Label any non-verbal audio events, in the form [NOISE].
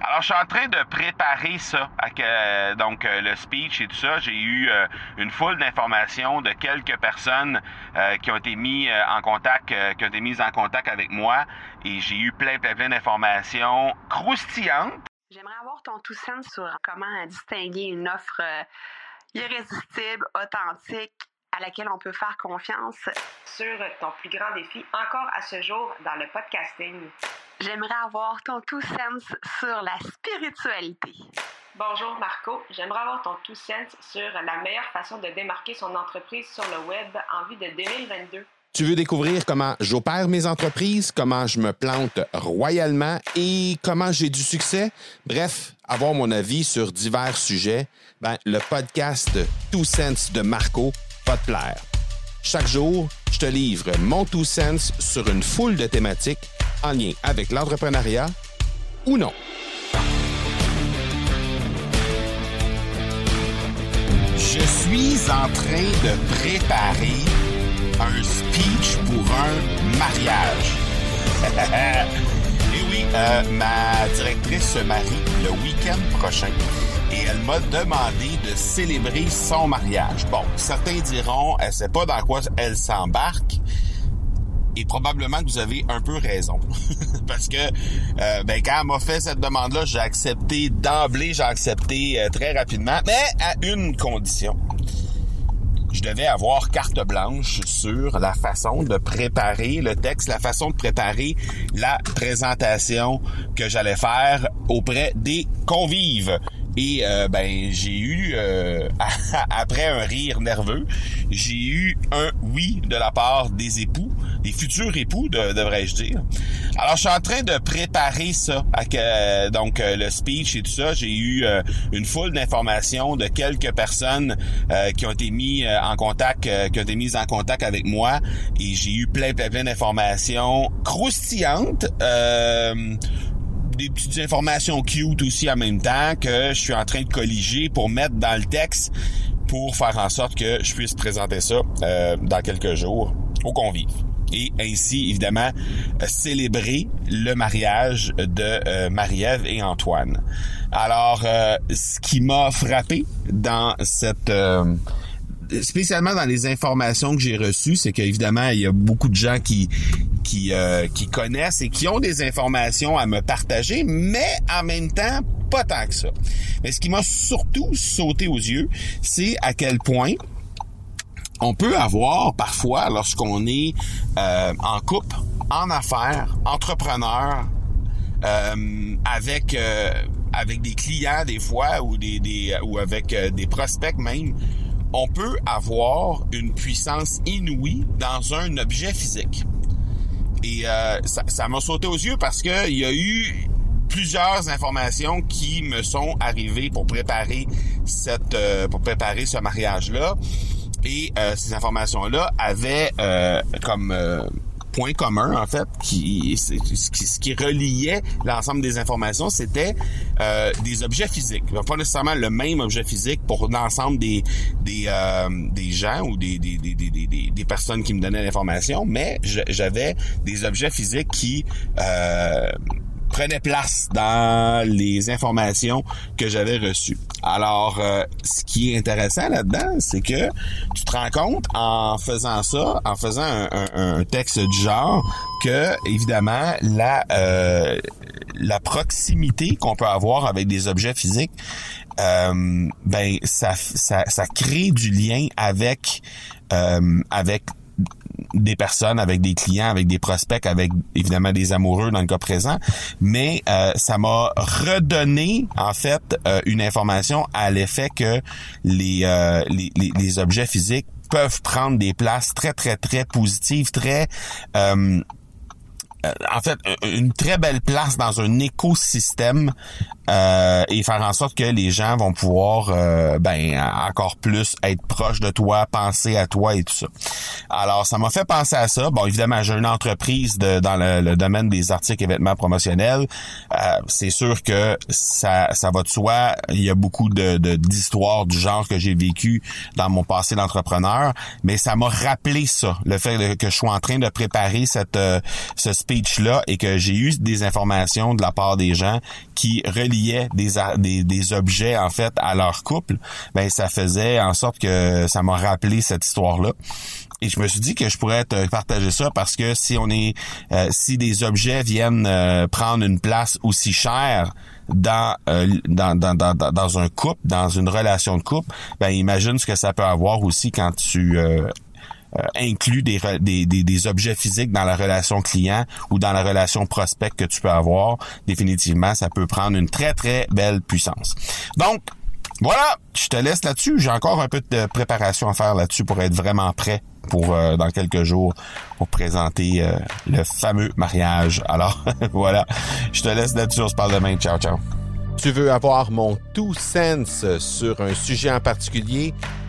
Alors, je suis en train de préparer ça, euh, donc euh, le speech et tout ça. J'ai eu euh, une foule d'informations de quelques personnes qui ont été mis en contact, qui ont été mises en contact avec moi, et j'ai eu plein, plein, plein d'informations croustillantes. J'aimerais avoir ton tout sens sur comment distinguer une offre irrésistible, authentique, à laquelle on peut faire confiance. Sur ton plus grand défi encore à ce jour dans le podcasting. J'aimerais avoir ton tout sens sur la spiritualité. Bonjour Marco, j'aimerais avoir ton tout sens sur la meilleure façon de démarquer son entreprise sur le web en vue de 2022. Tu veux découvrir comment j'opère mes entreprises, comment je me plante royalement et comment j'ai du succès? Bref, avoir mon avis sur divers sujets, ben, le podcast Two Sense de Marco va te plaire. Chaque jour, je te livre mon Two Sense sur une foule de thématiques en lien avec l'entrepreneuriat ou non. Je suis en train de préparer un speech pour un mariage. [LAUGHS] Et oui, euh, ma directrice se marie le week-end prochain et elle m'a demandé de célébrer son mariage. Bon, certains diront, elle sait pas dans quoi elle s'embarque. Et probablement que vous avez un peu raison. [LAUGHS] Parce que euh, ben, quand elle m'a fait cette demande-là, j'ai accepté d'emblée, j'ai accepté euh, très rapidement, mais à une condition. Je devais avoir carte blanche sur la façon de préparer le texte, la façon de préparer la présentation que j'allais faire auprès des convives. Et euh, ben j'ai eu euh, [LAUGHS] après un rire nerveux, j'ai eu un oui de la part des époux, des futurs époux devrais-je dire. Alors je suis en train de préparer ça, euh, donc le speech et tout ça. J'ai eu une foule d'informations de quelques personnes qui ont été mis en contact, qui ont été mises en contact avec moi, et j'ai eu plein plein plein d'informations croustillantes des petites informations cute aussi en même temps que je suis en train de colliger pour mettre dans le texte pour faire en sorte que je puisse présenter ça euh, dans quelques jours aux convives. Et ainsi, évidemment, célébrer le mariage de euh, Marie-Ève et Antoine. Alors, euh, ce qui m'a frappé dans cette spécialement dans les informations que j'ai reçues, c'est qu'évidemment, il y a beaucoup de gens qui qui, euh, qui connaissent et qui ont des informations à me partager, mais en même temps, pas tant que ça. Mais ce qui m'a surtout sauté aux yeux, c'est à quel point on peut avoir parfois, lorsqu'on est euh, en couple, en affaires, entrepreneur, euh, avec avec des clients des fois ou des ou avec des prospects même, on peut avoir une puissance inouïe dans un objet physique. Et euh, ça m'a sauté aux yeux parce que il y a eu plusieurs informations qui me sont arrivées pour préparer cette euh, pour préparer ce mariage là et euh, ces informations là avaient comme point commun, en fait, qui, ce qui reliait l'ensemble des informations, c'était euh, des objets physiques. Pas nécessairement le même objet physique pour l'ensemble des des, euh, des gens ou des, des, des, des, des personnes qui me donnaient l'information, mais j'avais des objets physiques qui euh, prenait place dans les informations que j'avais reçues. Alors, euh, ce qui est intéressant là-dedans, c'est que tu te rends compte en faisant ça, en faisant un, texte du genre, que évidemment la euh, la proximité qu'on peut avoir avec des objets physiques, euh, ben ça, ça, ça crée du lien avec avec des personnes, avec des clients, avec des prospects, avec évidemment des amoureux dans le cas présent, mais euh, ça m'a redonné en fait euh, une information à l'effet que les, euh, les, les, les, objets physiques peuvent prendre des places très très très positives, très en fait une très belle place dans un écosystème euh, et faire en sorte que les gens vont pouvoir euh, ben encore plus être proches de toi, penser à toi et tout ça. Alors ça m'a fait penser à ça. Bon évidemment j'ai une entreprise de, dans le, domaine des articles et vêtements promotionnels. Euh, c'est sûr que ça ça va de soi. Il y a beaucoup de d'histoires du genre que j'ai vécu dans mon passé d'entrepreneur, mais ça m'a rappelé ça, le fait que je suis en train de préparer cette ce speech là et que j'ai eu des informations de la part des gens qui des, objets en fait à leur couple, ben ça faisait en sorte que ça m'a rappelé cette histoire-là. Et je me suis dit que je pourrais te partager ça parce que si on est euh, si des objets viennent euh, prendre une place aussi chère dans, euh, dans, dans, dans, dans, un couple, dans une relation de couple, ben imagine ce que ça peut avoir aussi quand tu euh, inclut des, des, des, objets physiques dans la relation client ou dans la relation prospect que tu peux avoir, définitivement, ça peut prendre une très, très belle puissance. Donc, voilà, je te laisse là-dessus. J'ai encore un peu de préparation à faire là-dessus pour être vraiment prêt pour euh, dans quelques jours pour présenter euh, le fameux mariage. Alors [LAUGHS] voilà, je te laisse là-dessus. On se parle demain. Ciao, ciao. Tu veux avoir mon tout sens sur un sujet en particulier?